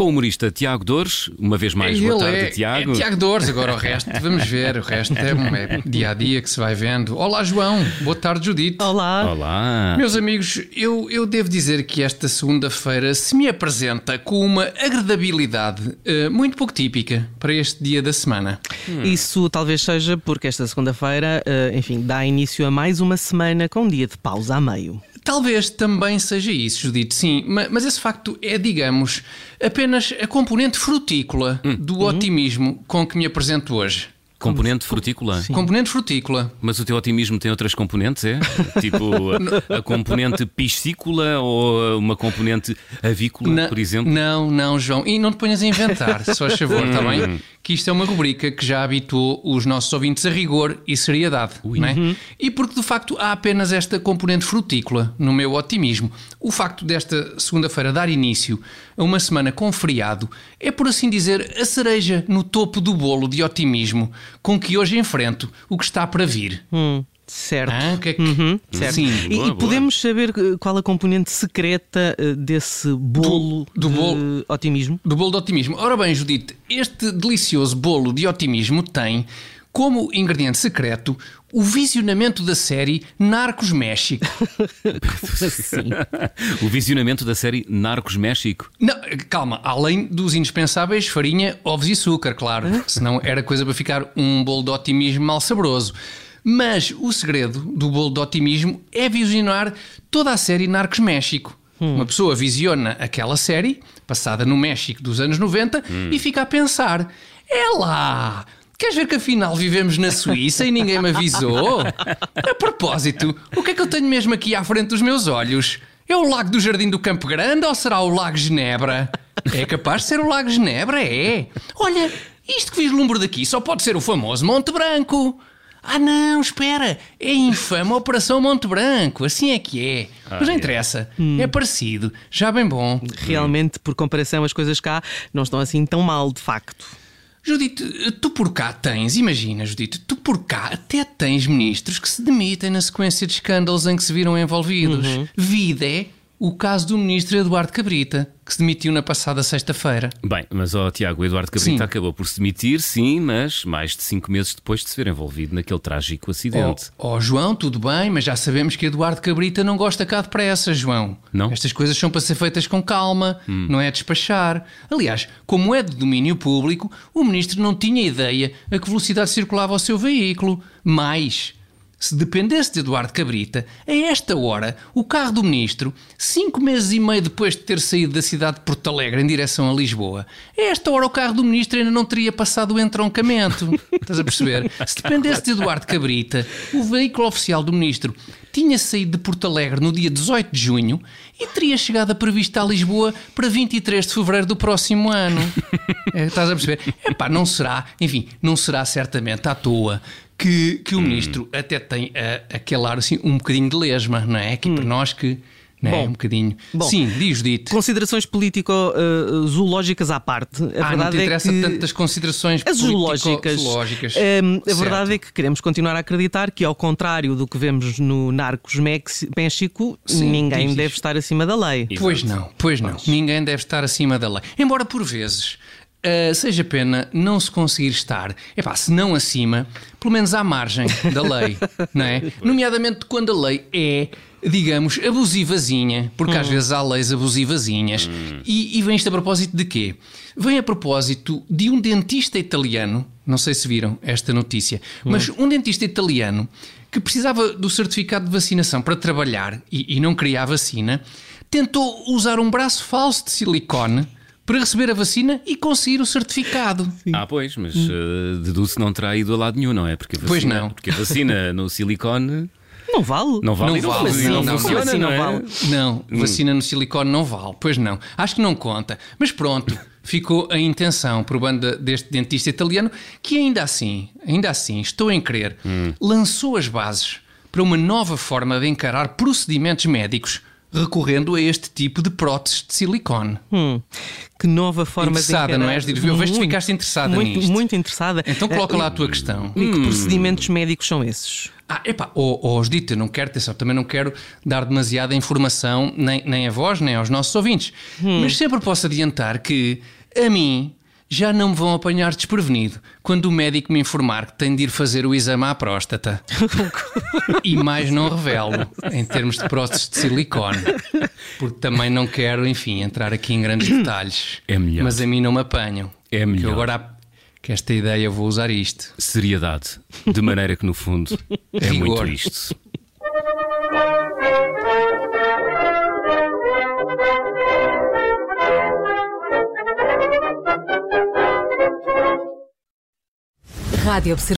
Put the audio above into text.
com o humorista Tiago Dores. Uma vez mais, Ele boa tarde, é, Tiago. É Tiago Dores, agora o resto, vamos ver, o resto é, um- é dia a dia que se vai vendo. Olá, João, boa tarde, Judite. Olá. Olá. Meus amigos, eu, eu devo dizer que esta segunda-feira se me apresenta com uma agradabilidade eh, muito pouco típica para este dia da semana. Isso talvez seja porque esta segunda-feira, eh, enfim, dá início a mais uma semana com um dia de pausa a meio. Talvez também seja isso, Judite, sim, ma- mas esse facto é, digamos, apenas a componente frutícola do otimismo com que me apresento hoje. Componente frutícola. Componente frutícola. Mas o teu otimismo tem outras componentes, é? tipo a, a componente piscícola ou uma componente avícola, Na- por exemplo? Não, não, João. E não te ponhas a inventar, se faz favor, está bem? Que isto é uma rubrica que já habituou os nossos ouvintes a rigor e seriedade. Não é? E porque de facto há apenas esta componente frutícola no meu otimismo. O facto desta segunda-feira dar início a uma semana com feriado é, por assim dizer, a cereja no topo do bolo de otimismo com que hoje enfrento o que está para vir. Hum, certo. Ah, que é que- Uhum, certo. Sim. E, boa, e podemos saber eh, qual a componente secreta eh, desse bolo do de bolo. otimismo? Do bolo de otimismo. Ora bem, Judite, este delicioso bolo de otimismo tem como ingrediente secreto o visionamento da série Narcos México. Assim. O visionamento da série Narcos México. Não, calma, além dos indispensáveis farinha, ovos e açúcar, claro, senão era coisa para ficar um bolo de otimismo mal saboroso. Mas o segredo do bolo de otimismo é visionar toda a série Narcos México. Uma pessoa visiona aquela série, passada no México dos anos 90, e fica a pensar: é lá! Queres ver que afinal vivemos na Suíça e ninguém me avisou? A propósito, o que é que eu tenho mesmo aqui à frente dos meus olhos? É o Lago do Jardim do Campo Grande ou será o Lago Genebra? É capaz de ser o Lago Genebra, é. Olha, isto que vislumbro daqui só pode ser o famoso Monte Branco. Ah não, espera, é a infame Operação Monte Branco, assim é que é. Mas não interessa, é parecido, já bem bom. Realmente, por comparação, as coisas cá não estão assim tão mal, de facto. Judite, tu por cá tens, imagina, Judite, tu por cá até tens ministros que se demitem na sequência de escândalos em que se viram envolvidos. Vida é o caso do ministro Eduardo Cabrita, que se demitiu na passada sexta-feira. Bem, mas ó Tiago, o Eduardo Cabrita Sim. acabou por se demitir, sim, mas mais de cinco meses depois de se ver envolvido naquele trágico acidente. Ó oh, João, tudo bem, mas já sabemos que Eduardo Cabrita não gosta cá depressa, João. Não? Estas coisas são para ser feitas com calma, não é despachar. Aliás, como é de domínio público, o ministro não tinha ideia a que velocidade circulava o seu veículo. Mais, se dependesse de Eduardo Cabrita, a esta hora, o carro do ministro, cinco meses e meio depois de ter saído da cidade de Porto Alegre em direção a Lisboa, a esta hora o carro do ministro ainda não teria passado o entroncamento. Estás a perceber? Se dependesse de Eduardo Cabrita, o veículo oficial do ministro tinha saído de Porto Alegre no dia 18 de junho e teria chegado a prevista a Lisboa para 23 de fevereiro do próximo ano. É, estás a perceber? Epá, não será, enfim, não será certamente à toa que, que o ministro até tem a, aquele ar assim um bocadinho de lesma, não é? Aqui para nós que. Não é? Bom. um bocadinho. Bom. Sim, diz dito. Considerações político-zoológicas à parte. A Ah, não verdade te é interessa que... tantas considerações As zoológicas. político-zoológicas. Hum, a verdade é que queremos continuar a acreditar que, ao contrário do que vemos no Narcos México, Sim, ninguém deve diz. estar acima da lei. Pois não, pois não. Ninguém deve estar acima da lei. Embora por vezes ah, seja pena não se conseguir estar, epá, se não acima, pelo menos à margem da lei, não é? Nomeadamente quando a lei é, digamos, abusivazinha, porque às vezes há leis abusivazinhas. E, e vem isto a propósito de quê? Vem a propósito de um dentista italiano, não sei se viram esta notícia, mas um dentista italiano que precisava do certificado de vacinação para trabalhar e, e não queria a vacina, tentou usar um braço falso de silicone para receber a vacina e conseguir o certificado. Ah, pois, mas uh, deduzo que não terá ido a lado nenhum, não é? Porque vacina, Pois não. Porque a vacina no silicone Não vale. não vale Não não, vale, não, não funciona, assim não, não é? vale? Não, vacina no silicone não vale. Pois não. Acho que não conta. Mas pronto, ficou a intenção por banda deste dentista italiano que ainda assim, ainda assim, estou em crer, lançou as bases para uma nova forma de encarar procedimentos médicos recorrendo a este tipo de próteses de silicone. Hum, que nova forma interessada, de encarar... não és? Eu vejo que ficaste interessada muito, nisto. Muito interessada. Então coloca Uh, lá a tua questão. E que procedimentos médicos são esses? Ah, epá, Dito, eu não quero, atenção, também não quero dar demasiada informação nem, nem a vós, nem aos nossos ouvintes. Mas sempre posso adiantar que, a mim, já não me vão apanhar desprevenido quando o médico me informar que tenho de ir fazer o exame à próstata. e mais não revelo, em termos de próteses de silicone. Porque também não quero, enfim, entrar aqui em grandes detalhes. É melhor. Mas a mim não me apanham. É melhor. Que agora, que esta ideia, vou usar isto. Seriedade. De maneira que, no fundo, é muito isto. Rádio